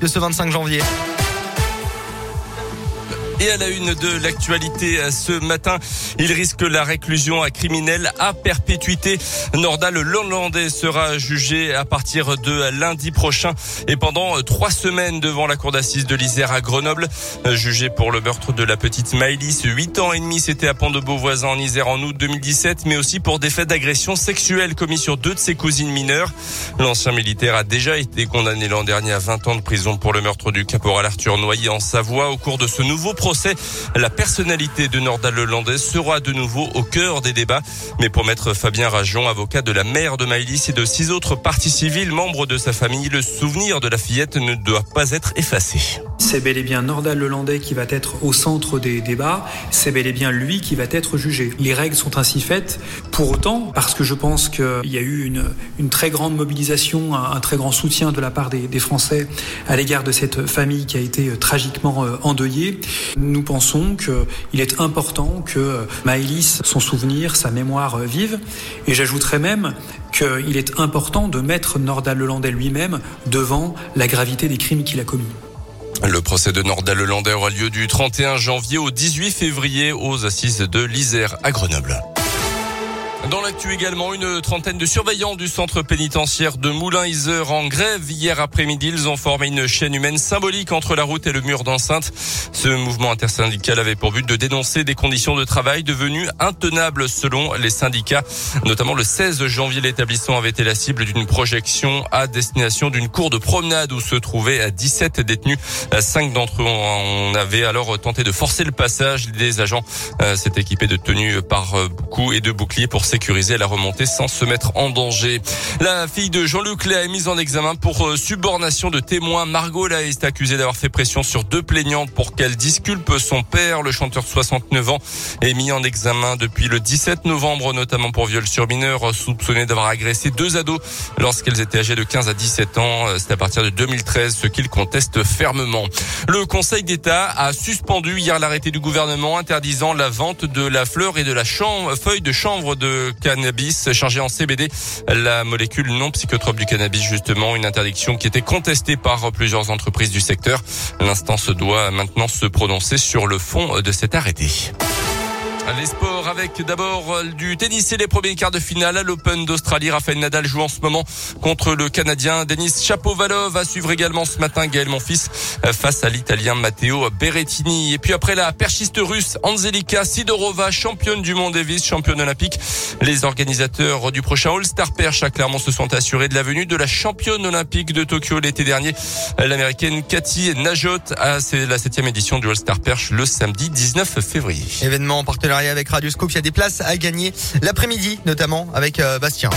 de ce 25 janvier. Et à la une de l'actualité ce matin, il risque la réclusion à criminel à perpétuité. Nordal Hollandais sera jugé à partir de lundi prochain et pendant trois semaines devant la cour d'assises de l'Isère à Grenoble. Jugé pour le meurtre de la petite Maëlys, 8 ans et demi, c'était à Pont de Beauvoisin en Isère en août 2017, mais aussi pour des faits d'agression sexuelle commis sur deux de ses cousines mineures. L'ancien militaire a déjà été condamné l'an dernier à 20 ans de prison pour le meurtre du caporal Arthur Noyer en Savoie au cours de ce nouveau procès procès. La personnalité de Nordal Lelandais sera de nouveau au cœur des débats. Mais pour maître Fabien Rajon, avocat de la mère de Maëlys et de six autres parties civiles, membres de sa famille, le souvenir de la fillette ne doit pas être effacé. C'est bel et bien Nordal Lelandais qui va être au centre des débats. C'est bel et bien lui qui va être jugé. Les règles sont ainsi faites. Pour autant, parce que je pense qu'il y a eu une, très grande mobilisation, un, très grand soutien de la part des, Français à l'égard de cette famille qui a été euh, tragiquement euh, endeuillée, nous pensons qu'il est important que Maëlys, son souvenir, sa mémoire vive. Et j'ajouterais même qu'il est important de mettre Nordal Lelandais lui-même devant la gravité des crimes qu'il a commis. Le procès de Nordal Lelandais aura lieu du 31 janvier au 18 février aux assises de l'Isère à Grenoble. Dans l'actu également, une trentaine de surveillants du centre pénitentiaire de Moulins-Isère en grève. Hier après-midi, ils ont formé une chaîne humaine symbolique entre la route et le mur d'enceinte. Ce mouvement intersyndical avait pour but de dénoncer des conditions de travail devenues intenables selon les syndicats. Notamment le 16 janvier, l'établissement avait été la cible d'une projection à destination d'une cour de promenade où se trouvaient 17 détenus. Cinq d'entre eux, on alors tenté de forcer le passage. Les agents euh, s'étaient équipés de tenues par coups et de boucliers pour sécuriser la remontée sans se mettre en danger. La fille de Jean-Luc Léa est mise en examen pour euh, subornation de témoins. Margot Léa est accusée d'avoir fait pression sur deux plaignantes pour qu'elle disculpe son père. Le chanteur de 69 ans est mis en examen depuis le 17 novembre, notamment pour viol sur mineur, soupçonné d'avoir agressé deux ados lorsqu'elles étaient âgées de 15 à 17 ans. C'est à partir de 2013, ce qu'il conteste fermement. Le Conseil d'État a suspendu hier l'arrêté du gouvernement interdisant la vente de la fleur et de la feuille de chanvre de cannabis chargé en CBD, la molécule non psychotrope du cannabis justement, une interdiction qui était contestée par plusieurs entreprises du secteur. L'instance doit maintenant se prononcer sur le fond de cet arrêté. Les sports avec d'abord du tennis et les premiers quarts de finale à l'Open d'Australie. Rafael Nadal joue en ce moment contre le Canadien Denis Chapovalov. Va suivre également ce matin Gaël Monfils face à l'Italien Matteo Berrettini. Et puis après la perchiste russe Anzelika Sidorova, championne du monde Davis, championne olympique. Les organisateurs du prochain All-Star Perche à Clermont se sont assurés de la venue de la championne olympique de Tokyo l'été dernier, l'américaine Cathy Najot. Ah, c'est la septième édition du All-Star Perche le samedi 19 février. Événement avec Radio Scoop. Il y a des places à gagner l'après-midi, notamment avec euh, Bastien.